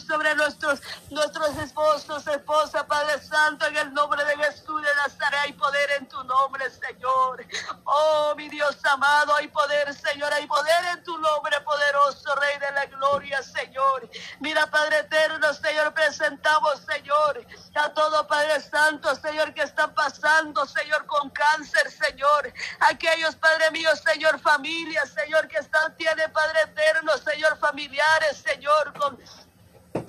sobre nuestros esposos, esposa, Padre Santo, en el nombre de Jesús de Nazaret. Hay poder en tu nombre, Señor. Oh, mi Dios amado, hay poder, Señor. Hay poder en tu nombre, poderoso Rey de la gloria, Señor. Mira, Padre eterno, Señor, presentamos, Señor, a todo Padre Santo, Señor, que están pasando, Señor, con cáncer, Señor. Aquellos, Padre mío, Señor, familias, Señor, que están, tiene Padre eterno, Señor, familiares, Señor, con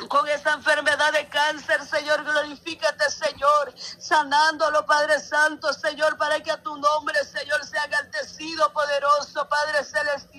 con esa enfermedad de cáncer, Señor, glorifícate, Señor, sanándolo, Padre Santo, Señor, para que a tu nombre, Señor, sea enaltecido, poderoso, Padre Celestial,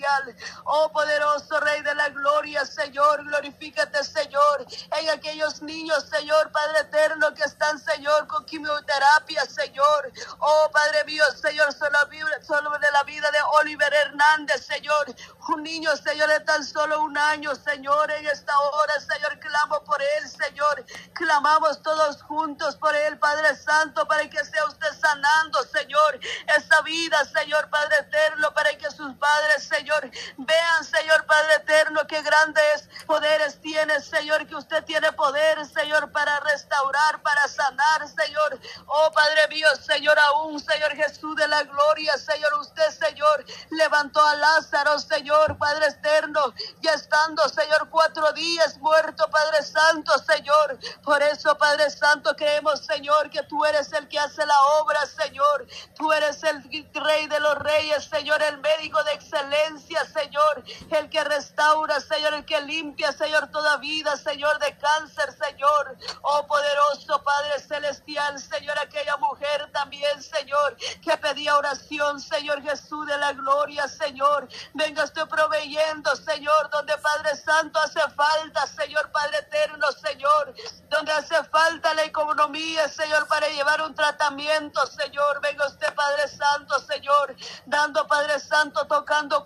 oh poderoso Rey de la Gloria, Señor, glorifícate, Señor, en aquellos niños, Señor, Padre Eterno, que están, Señor, con quimioterapia, Señor, oh Padre mío, Señor, solo, de la vida de Oliver Hernández, Señor, un niño, Señor, de tan solo un año, Señor, en esta hora, Señor, clamo por él, Señor. Clamamos todos juntos por él, Padre Santo, para que sea usted sanando, Señor, esa vida, Señor, Padre eterno, para que sus padres, Señor, vean, Señor, Padre eterno, qué grandes poderes tiene, Señor, que usted tiene poder, Señor, para restaurar, para sanar, Señor. Oh, Padre mío, Señor, aún, Señor Jesús de la gloria, Señor, usted, Señor, levantó a Lázaro, Señor, Padre eterno, ya estando, Señor, cuatro días muerto, Padre Santo, Señor. Por eso, Padre Santo, creemos, Señor, que tú eres el que hace la obra, Señor. Tú eres el Rey de los Reyes, Señor, el médico de excelencia, Señor. El que restaura, Señor, el que limpia, Señor, toda vida, Señor, de cáncer, Señor. Oh, poderoso Padre Celestial, Señor, aquella mujer también, Señor, que pedía oración, Señor Jesús de la gloria, Señor. Venga usted proveyendo, Señor, donde Padre Santo hace falta, Señor, Padre eterno, Señor, donde hace falta la economía, Señor, para llevar un tratamiento, Señor. Venga usted, Padre Santo, Señor, dando, Padre Santo, tocando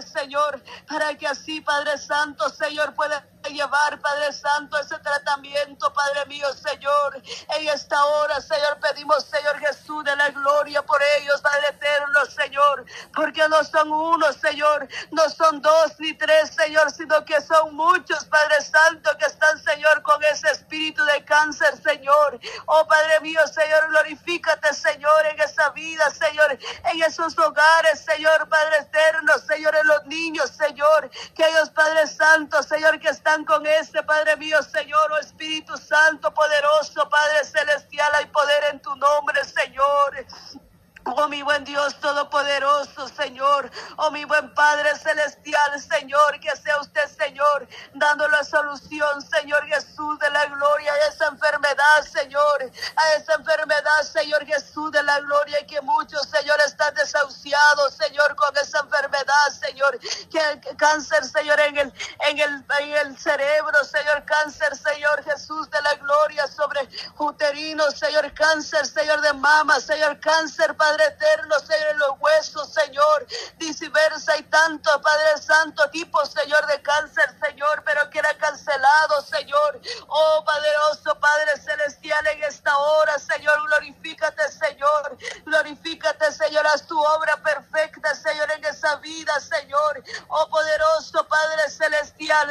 Señor, para que así, Padre Santo, Señor, pueda llevar, Padre Santo, ese tratamiento, Padre mío, Señor. En esta hora, Señor, pedimos, Señor Jesús, de la gloria por ellos, Padre eterno, Señor, porque no son uno, Señor, no son dos ni tres, Señor, sino que son muchos, Padre Santo, que están, Señor, con ese espíritu de cáncer, Señor. Oh, Padre mío, Señor, glorifícate, Señor, en esa vida, Señor, en esos hogares, Señor, Padre eterno, Señor, en los niños, Señor, que ellos, Padre Santo, Señor, que están con este, Padre mío, Señor, oh Espíritu Santo, poderoso, Padre Celestial, hay poder en tu nombre, Señor. Oh mi buen Dios Todopoderoso, Señor. Oh mi buen Padre Celestial, Señor. Que sea usted, Señor, dando la solución, Señor Jesús de la gloria a esa enfermedad, Señor. A esa enfermedad, Señor Jesús de la gloria. Y que muchos, Señor, están desahuciados, Señor, con esa enfermedad, Señor. Que cáncer, Señor, en el, en el, en el cerebro, Señor. Cáncer, Señor Jesús de la gloria sobre uterino, Señor. Cáncer, Señor, de mama, Señor. Cáncer, Padre Padre eterno, Señor, en los huesos, Señor, diversa y tanto, Padre Santo, tipo, Señor, de cáncer, Señor, pero que cancelado, Señor. Oh, poderoso Padre Celestial, en esta hora, Señor, glorifícate, Señor, glorifícate, Señor, haz tu obra perfecta, Señor, en esa vida, Señor. Oh, poderoso Padre Celestial,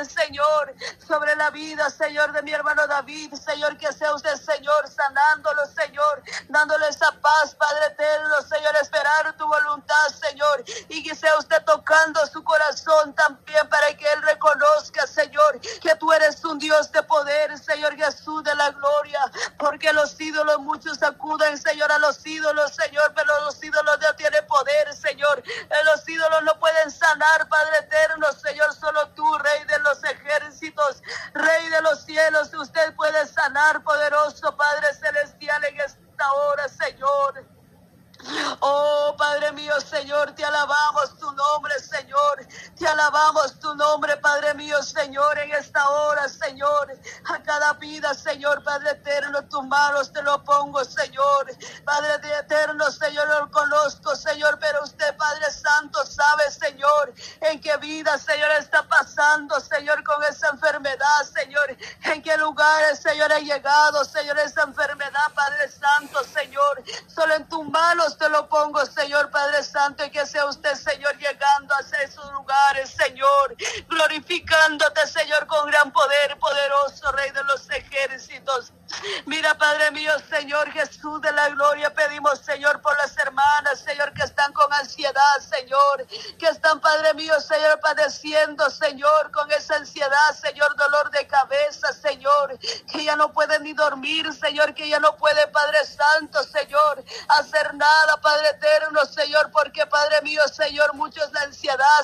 Señor, sobre la vida, Señor, de mi hermano David, Señor, que sea usted, Señor, sanándolo, Señor, dándole esa paz, Padre eterno. Señor, esperar tu voluntad, Señor, y que sea usted tocando su corazón también para que Él reconozca, Señor, que tú eres un Dios de poder, Señor Jesús de la gloria, porque los ídolos muchos acuden, Señor, a los ídolos, Señor, pero los ídolos no tienen poder, Señor. Los ídolos no pueden sanar, Padre eterno, Señor, solo tú, Rey de los ejércitos, Rey de los cielos, usted puede sanar, poderoso Padre celestial, en esta hora, Señor. Oh Padre mío, Señor, te alabamos tu nombre, Señor. Te alabamos tu nombre, Padre mío, Señor, en esta hora, Señor. A cada vida, Señor, Padre eterno, tus manos te lo pongo, Señor. Padre eterno, Señor, lo conozco, Señor, pero usted, Padre Santo, sabe, Señor, en qué vida, Señor, está pasando, Señor, con esa enfermedad, Señor. En qué lugares, Señor, ha llegado, Señor, esa enfermedad, Padre Santo, Señor. Solo en tus manos te lo pongo, Señor Padre Santo, y que sea usted, Señor, llegando hacia esos Señor, glorificándote, Señor, con gran poder, poderoso Rey de los ejércitos. Mira, Padre mío, Señor Jesús de la gloria, pedimos, Señor, por las hermanas, Señor, que están con ansiedad, Señor, que están, Padre mío, Señor, padeciendo, Señor, con esa ansiedad, Señor, dolor de cabeza, Señor, que ya no pueden ni dormir, Señor, que ya no puede, Padre Santo, Señor, hacer nada, Padre eterno, Señor, porque, Padre mío, Señor, muchos de ansiedad,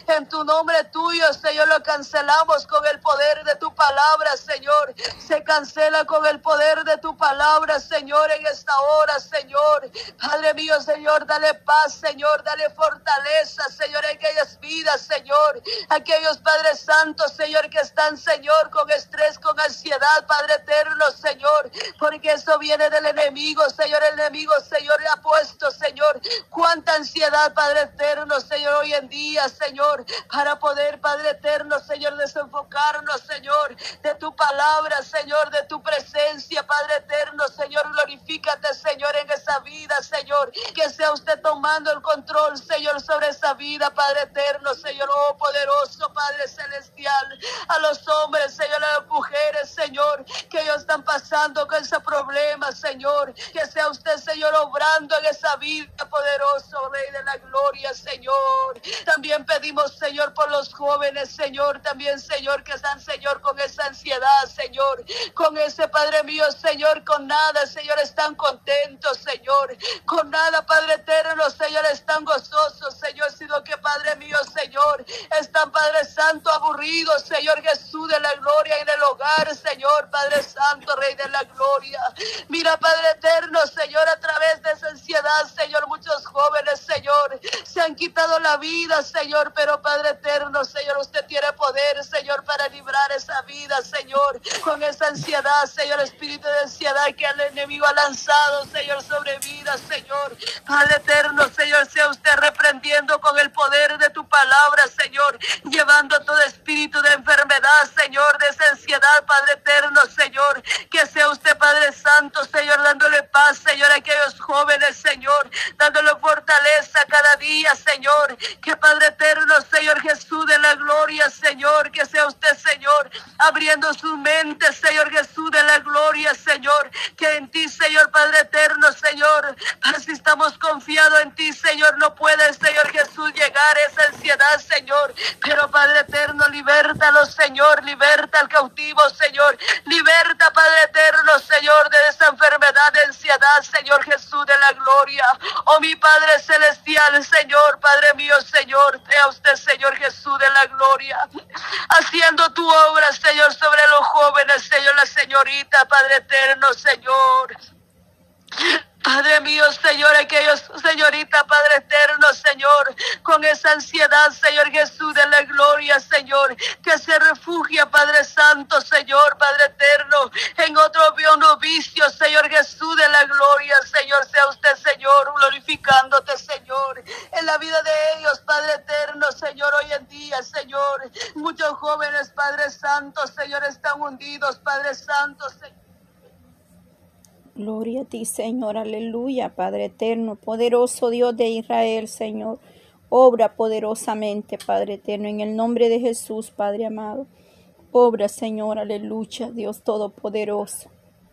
en tu nombre tuyo, Señor, lo cancelamos con el poder de tu palabra, Señor, se cancela con el poder de tu palabra, Señor, en esta hora, Señor. Padre mío, Señor, dale paz, Señor, dale fortaleza, Señor, en aquellas vidas, Señor. Aquellos Padres Santos, Señor, que están, Señor, con estrés, con ansiedad, Padre eterno, Señor, porque eso viene del enemigo, Señor. Enemigo, Señor, le ha puesto, Señor, cuánta ansiedad, Padre eterno, Señor, hoy en día, Señor, para poder, Padre eterno, Señor, desenfocarnos, Señor, de tu palabra, Señor, de tu presencia, Padre eterno, Señor, glorifícate, Señor, en esa vida, Señor, que sea usted tomando el control, Señor, sobre esa vida, Padre eterno, Señor, oh poderoso, Padre celestial, a los hombres, Señor, a las mujeres, Señor, que ellos están pasando con ese problema, Señor, que sea usted, Señor, obrando en esa vida, poderoso, Rey de la gloria, Señor. También pedimos, Señor, por los jóvenes, Señor, también, Señor, que están, Señor, con esa ansiedad, Señor, con ese Padre mío, Señor, con nada, Señor, están contentos, Señor. Con nada, Padre eterno, Señor, están gozosos, Señor, sino que, Padre mío, Señor, están, Padre Santo, aburridos, Señor Jesús de la gloria en el hogar, Señor, Padre Santo, Rey de la gloria. Mira, Padre eterno, Señor, a través de esa ansiedad, Señor, han quitado la vida, Señor, pero Padre eterno, Señor, usted tiene poder, Señor, para librar esa vida, Señor, con esa ansiedad, Señor, espíritu de ansiedad que el enemigo ha lanzado, Señor, sobre vida, Señor. Padre eterno, Señor, sea usted reprendiendo con el poder de tu palabra, Señor, llevando todo espíritu de enfermedad, Señor, de esa ansiedad, Padre eterno, Señor, que sea usted, Padre Santo, Señor, dándole paz, Señor, a aquellos jóvenes, Señor, dándole fortaleza cada día, Señor, que Padre eterno, Señor Jesús de la gloria, Señor, que sea usted, Señor, abriendo su mente, Señor Jesús de la gloria, Señor, que en ti, Señor Padre eterno, Señor, si estamos confiados en ti, Señor, no puede, Señor Jesús, llegar a esa ansiedad, Señor, pero Padre eterno, libértalo, Señor, liberta al cautivo, Señor, liberta, Padre eterno, Señor, de esa enfermedad de ansiedad, Señor Jesús de la gloria, oh mi Padre celestial, Señor, Padre mío, Señor, sea usted, Señor Jesús de la gloria, haciendo tu obra, Señor, sobre los jóvenes, Señor, la señorita, Padre eterno, Señor. Padre mío, Señor, aquellos, señorita, Padre eterno, Señor, con esa ansiedad, Señor Jesús de la gloria, Señor, que se refugia, Padre Santo, Señor, Padre eterno, en otro novicio, Señor Jesús de la gloria, Señor, sea usted, Señor, glorificándote, Señor, en la vida de ellos, Padre eterno, Señor, hoy en día, Señor, muchos jóvenes, Padre Santo, Señor, están hundidos, Padre Santo, Señor. Gloria a ti, Señor, aleluya, Padre eterno, poderoso Dios de Israel, Señor. Obra poderosamente, Padre eterno, en el nombre de Jesús, Padre amado. Obra, Señor, aleluya, Dios todopoderoso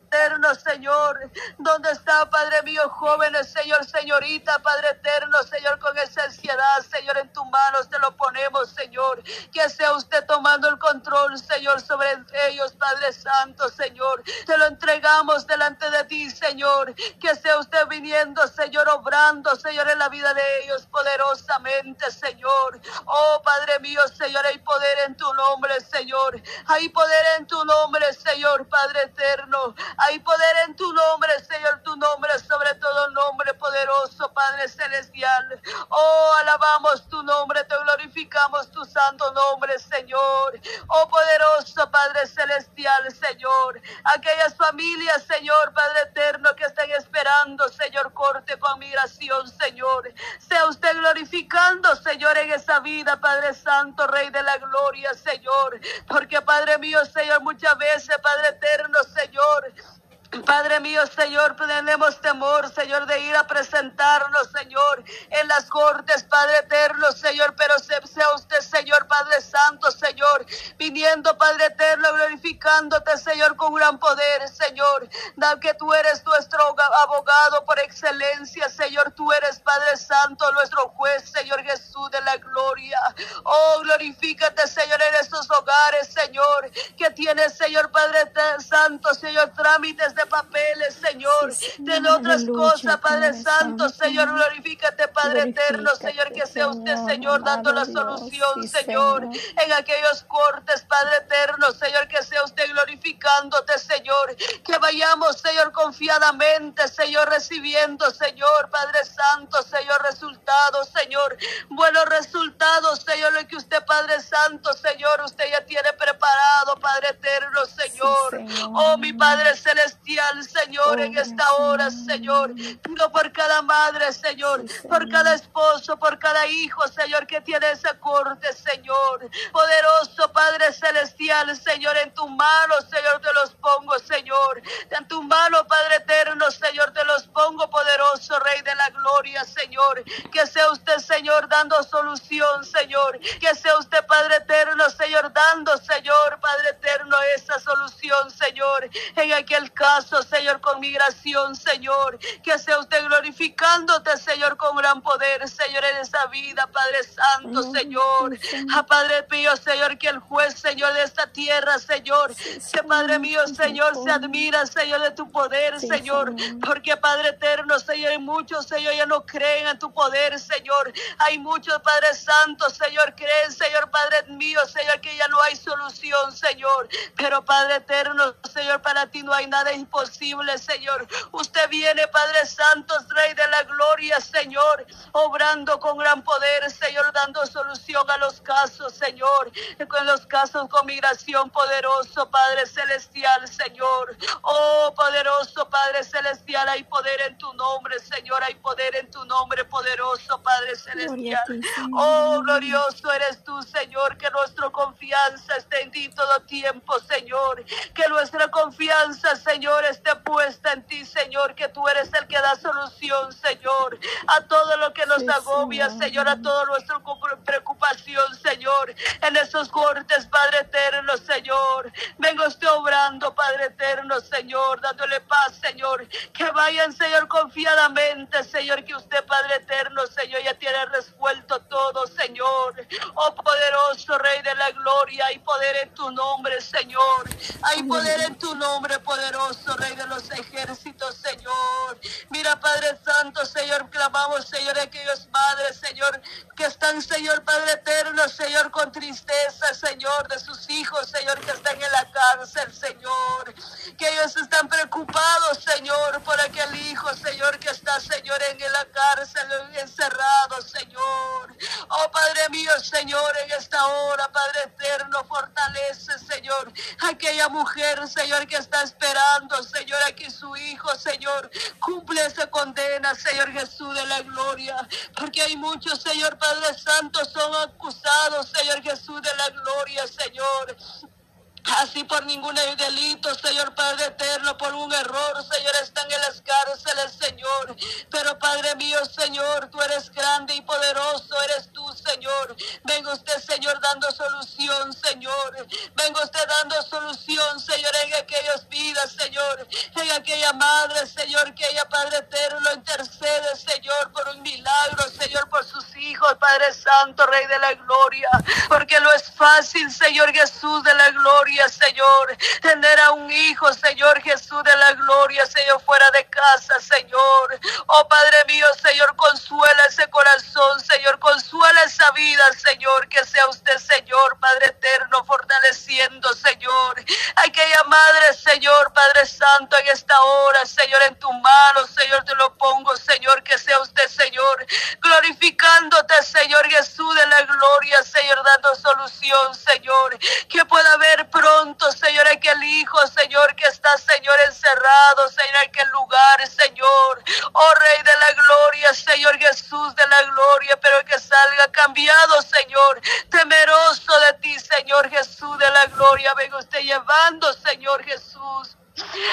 eterno, Señor. ¿Dónde está, Padre mío, jóvenes, Señor, señorita, Padre eterno, Señor, con esa ansiedad, Señor, en tus manos te lo ponemos, Señor. Que sea usted tomando el control, Señor, sobre ellos, Padre Santo, Señor. Te lo entregamos delante de ti, Señor. Que sea usted viniendo, Señor, obrando, Señor, en la vida de ellos poderosamente, Señor. Oh, Padre mío, Señor, hay poder en tu nombre, Señor. Hay poder en tu nombre, Señor, Padre eterno. Hay poder en tu nombre, Señor, tu nombre sobre todo nombre poderoso, Padre celestial. Oh, alabamos tu nombre, te glorificamos tu santo nombre, Señor. Oh, poderoso Padre celestial, Señor. Aquellas familias, Señor, Padre eterno, que están esperando, Señor, corte con migración, Señor. Sea usted glorificando, Señor, en esa vida, Padre Santo, Rey de la gloria, Señor. Porque, Padre mío, Señor, muchas veces, Padre eterno, Señor, Padre mío, Señor, tenemos temor, Señor, de ir a presentarnos, Señor, en las cortes, Padre eterno, Señor, pero sea usted, Señor, Padre Santo, Señor, viniendo, Padre eterno, glorificándote, Señor, con gran poder, Señor, da que tú eres Padre Santo, Señor, glorifícate, Padre eterno, Señor, que sea usted, Señor, dando la solución, Señor, en aquellos cortes, Padre eterno, Señor, Señor, que vayamos, Señor, confiadamente, Señor, recibiendo, Señor, Padre Santo, Señor, resultados, Señor, buenos resultados, Señor, lo que usted, Padre Santo, Señor, usted ya tiene preparado, Padre eterno, Señor. Oh, mi Padre celestial Señor, en esta hora, Señor. Pido por cada madre, Señor, por cada esposo, por cada hijo, Señor, que tiene esa corte, Señor. Poderoso Padre Celestial, Señor, en tu mano, Señor, te los pongo, Señor. En tu mano, Padre Eterno, Señor, te los pongo, poderoso Rey de la Gloria, Señor. Que sea usted, Señor, dando solución, Señor. Que sea usted, Padre Eterno, Señor, dando, Señor, Padre Eterno, esa solución, Señor, en aquel caso Señor, con migración, Señor. Que sea usted glorificándote, Señor, con gran poder, Señor, en esa vida, Padre Santo, Señor. A Padre mío, Señor, que el juez, Señor, de esta tierra, Señor, que Padre mío, Señor, se admira, Señor, de tu poder, Señor. Porque, Padre eterno, Señor, hay muchos, Señor, ya no creen en tu poder, Señor. Hay muchos, Padre Santo, Señor, creen, Señor, Padre mío, Señor, que ya no hay solución, Señor. Pero, Padre eterno, Señor, para ti no hay nada imposible, Señor. Usted viene, Padre Santo, Rey de la Gloria, Señor, obrando con gran poder, Señor, dando solución a los casos, Señor, con los casos con migración poderoso, Padre Celestial, Señor. Oh, poderoso Padre Celestial, hay poder en tu nombre, Señor, hay poder en tu nombre, poderoso Padre Celestial. Oh, glorioso eres tú, Señor, que nuestra confianza esté en ti todo tiempo, Señor. Que nuestra confianza, Señor, esté puesta en ti, Señor, que tú eres el que da solución, Señor, a todo lo que nos agobia, Señor, a todo nuestra preocupación, Señor, en esos cortes, Padre eterno, Señor. Vengo usted obrando, Padre eterno, Señor, dándole paz, Señor. Que vayan, Señor, confiadamente, Señor, que usted, Padre eterno, Señor, ya tiene resuelto todo, Señor. Oh poderoso Rey de la gloria, hay poder en tu nombre, Señor. Hay poder en tu nombre, poderoso. Rey de los ejércitos, Señor. Mira, Padre Santo, Señor, clamamos, Señor, aquellos padres, Señor, que están, Señor, Padre eterno, Señor, con tristeza, Señor, de sus hijos, Señor, que están en la cárcel, Señor. Que ellos están preocupados, Señor, por aquel hijo, Señor, que está, Señor, en la cárcel, encerrado, Señor. Oh, Padre mío, Señor, en esta hora, Padre eterno, fortalece, Señor, aquella mujer, Señor, que está esperando, Señor, aquí su Hijo, Señor. Cumple esa condena, Señor Jesús de la gloria. Porque hay muchos, Señor Padre Santo, son acusados, Señor Jesús de la gloria, Señor. Así por ningún delito, Señor Padre eterno, por un error, Señor, están en las cárceles, Señor. Pero Padre mío, Señor, tú eres grande y poderoso, eres tú, Señor. Venga usted, Señor, dando solución, Señor. Venga usted dando solución, Señor, en aquellas vidas, Señor. En aquella madre, Señor, que ella, Padre eterno, intercede, Señor, por un milagro, hijos, Padre Santo, Rey de la Gloria. Porque no es fácil, Señor Jesús de la Gloria Señor. Tener a un hijo, Señor Jesús de la gloria, Señor, fuera de casa, Señor. Oh Padre mío, Señor, consuela ese corazón, Señor, consuela esa vida, Señor. Que sea usted, Señor, Padre eterno, fortaleciendo, Señor. Madre, Señor, Padre Santo, en esta hora, Señor, en tu mano, Señor, te lo pongo, Señor. Que sea usted, Señor, glorificándote, Señor Jesús de la gloria, Señor, dando solución, Señor. Que pueda haber pronto, Señor, aquel hijo, Señor, que está, Señor, encerrado, Señor, en aquel lugar, Señor. Oh Rey de la gloria, Señor Jesús de la gloria, pero que salga cambiado, Señor, temeroso de ti, Señor Jesús de la gloria. Venga usted llevando, Señor Jesús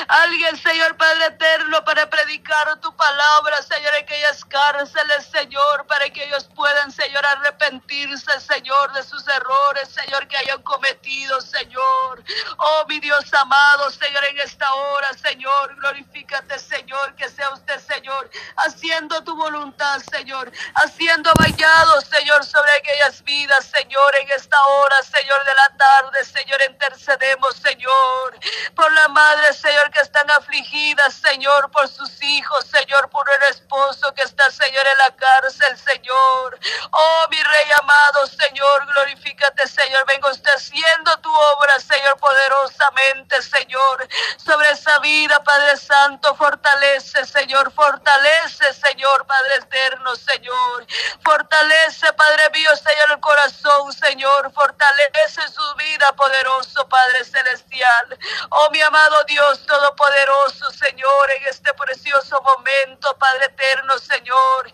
Alguien, Señor Padre eterno, para predicar tu palabra, Señor, en aquellas cárceles, Señor, para que ellos puedan, Señor, arrepentirse, Señor, de sus errores, Señor, que hayan cometido, Señor. Oh, mi Dios amado, Señor, en esta hora, Señor, glorifícate, Señor, que sea usted, Señor, haciendo tu voluntad, Señor, haciendo vallado, Señor, sobre aquellas vidas, Señor, en esta hora, Señor, de la tarde, Señor, intercedemos, Señor, por la madre, Señor, que están afligidas, Señor, por sus hijos, Señor, por el esposo que está, Señor, en la cárcel, Señor. Oh, mi Rey amado, Señor, glorifícate, Señor, venga usted haciendo tu obra, Señor, poderosamente, Señor, sobre esa vida, Padre Santo, fortalece, Señor, fortalece, Señor, Padre eterno, Señor, fortalece, Padre mío, Señor, el corazón, Señor, fortalece su vida, poderoso Padre celestial. Oh, mi amado Dios Todopoderoso, Señor, en este precioso momento, Padre eterno, Señor.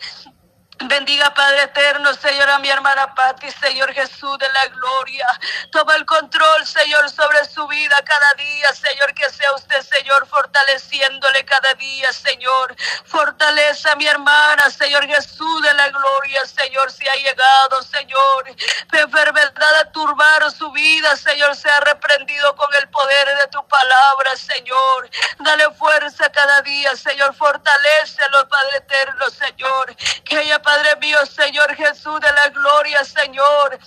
Bendiga Padre eterno, Señor, a mi hermana Patti, Señor Jesús de la gloria. Toma el control, Señor, sobre su vida cada día, Señor, que sea usted, Señor, fortaleciéndole cada día, Señor. Fortalece mi hermana, Señor Jesús de la gloria, Señor, si ha llegado, Señor. Enfermedad a turbar su vida, Señor, sea reprendido con el poder de tu palabra, Señor. Dale fuerza cada día, Señor. Fortalecelo, Padre eterno, Señor. Que ella Padre mío, Señor Jesús de la gloria, Señor.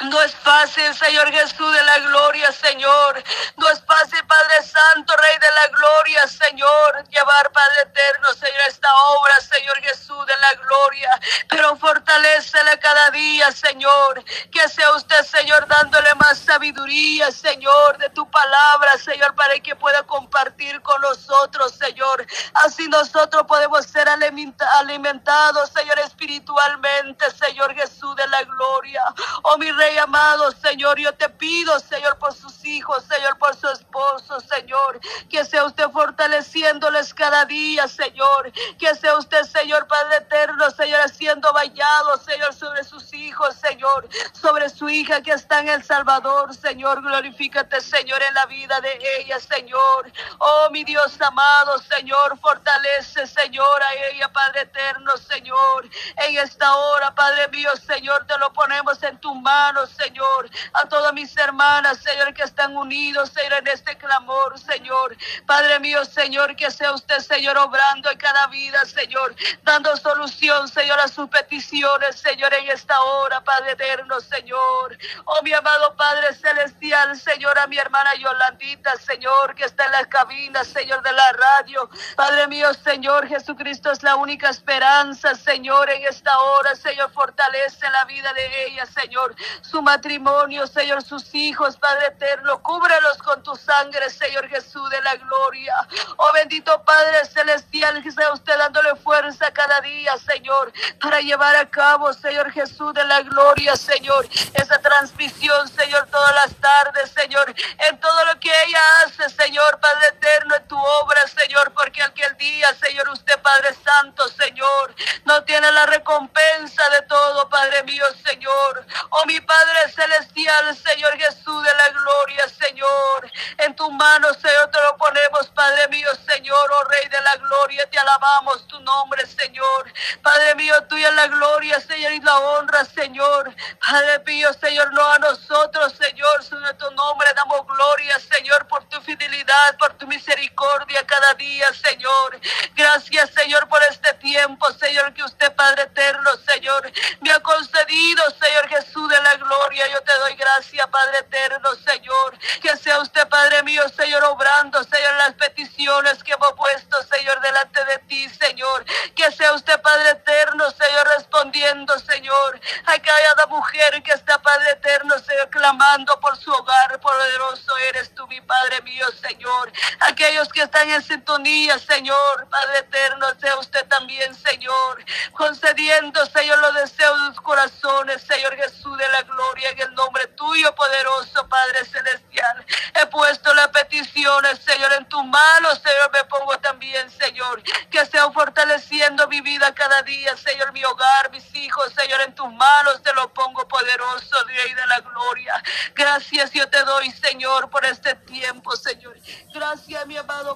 No es fácil, Señor Jesús de la gloria, Señor. No es fácil, Padre Santo, Rey de la gloria, Señor. Llevar, Padre eterno, Señor, esta obra, Señor Jesús de la gloria. Pero fortalecele cada día, Señor. Que sea usted, Señor, dándole sabiduría, Señor, de tu palabra, Señor, para que pueda compartir con nosotros, Señor. Así nosotros podemos ser alimentados, Señor, espiritualmente, Señor Jesús de la gloria. Oh, mi Rey amado, Señor, yo te pido, Señor, por sus hijos, Señor, por su esposo, Señor, que sea usted fortaleciéndoles cada día, Señor, que sea usted, Señor, Padre eterno, Señor, haciendo vallado, Señor, sobre sus hijos, Señor, sobre su hija que está en El Salvador, Señor, glorifícate, Señor, en la vida de ella, Señor. Oh, mi Dios amado, Señor, fortalece, Señor, a ella, Padre eterno, Señor, en esta hora, Padre mío, Señor, te lo ponemos en tu mano. Señor, a todas mis hermanas, Señor, que están unidos, Señor, en este clamor, Señor. Padre mío, Señor, que sea usted, Señor, obrando en cada vida, Señor, dando solución, Señor, a sus peticiones, Señor, en esta hora, Padre eterno, Señor. Oh, mi amado Padre celestial, Señor, a mi hermana Yolandita, Señor, que está en las cabinas, Señor, de la radio. Padre mío, Señor, Jesucristo es la única esperanza, Señor, en esta hora, Señor, fortalece la vida de ella, Señor su matrimonio, Señor, sus hijos, Padre eterno. Cúbrelos con tu sangre, Señor Jesús de la gloria. Oh bendito Padre celestial, que sea usted dándole fuerza cada día, Señor, para llevar a cabo, Señor Jesús de la gloria, Señor, esa transmisión, Señor, todas las tardes, Señor, en todo lo que ella hace, Señor, Padre eterno, en tu obra, Señor, porque aquel día, Señor, usted, Padre Santo, Señor, no tiene la recompensa de todo, Padre mío, Señor. Oh mi Padre Celestial, Señor Jesús de la gloria, Señor. En tu mano, Señor, te lo ponemos, Padre mío, Señor, oh Rey de la gloria, te alabamos tu nombre, Señor. Padre mío, tuya la gloria, Señor, y la honra, Señor. Padre mío, Señor, no a nosotros, Señor, sino tu nombre damos gloria, Señor, por tu fidelidad, por tu misericordia cada día, Señor. Gracias, Señor, por este tiempo, Señor, que usted, Padre eterno, Señor, me ha concedido, Señor Jesús de la gloria. Yo te doy gracias, Padre eterno, Señor. Que sea usted, Padre mío, Señor, obrando, Señor, las peticiones que hemos puesto, Señor, delante de ti, Señor. Que sea usted, Padre eterno, Señor, respondiendo, Señor, a cada mujer que está, Padre eterno, Señor, clamando por su hogar. Poderoso eres tú, mi Padre mío, Señor. Aquellos que están en sintonía, Señor, Padre eterno, sea usted también, Señor, concediendo, Señor, los deseos de sus corazones, Señor Jesús de la gloria en el nombre tuyo, poderoso Padre Celestial. He puesto las peticiones, Señor, en tu mano, Señor, me pongo también, Señor, que sea fortaleciendo mi vida cada día, Señor, mi hogar, mis hijos, Señor, en tus manos te lo pongo poderoso, Rey de la gloria. Gracias yo te doy, Señor, por este tiempo, Señor. Gracias, mi amado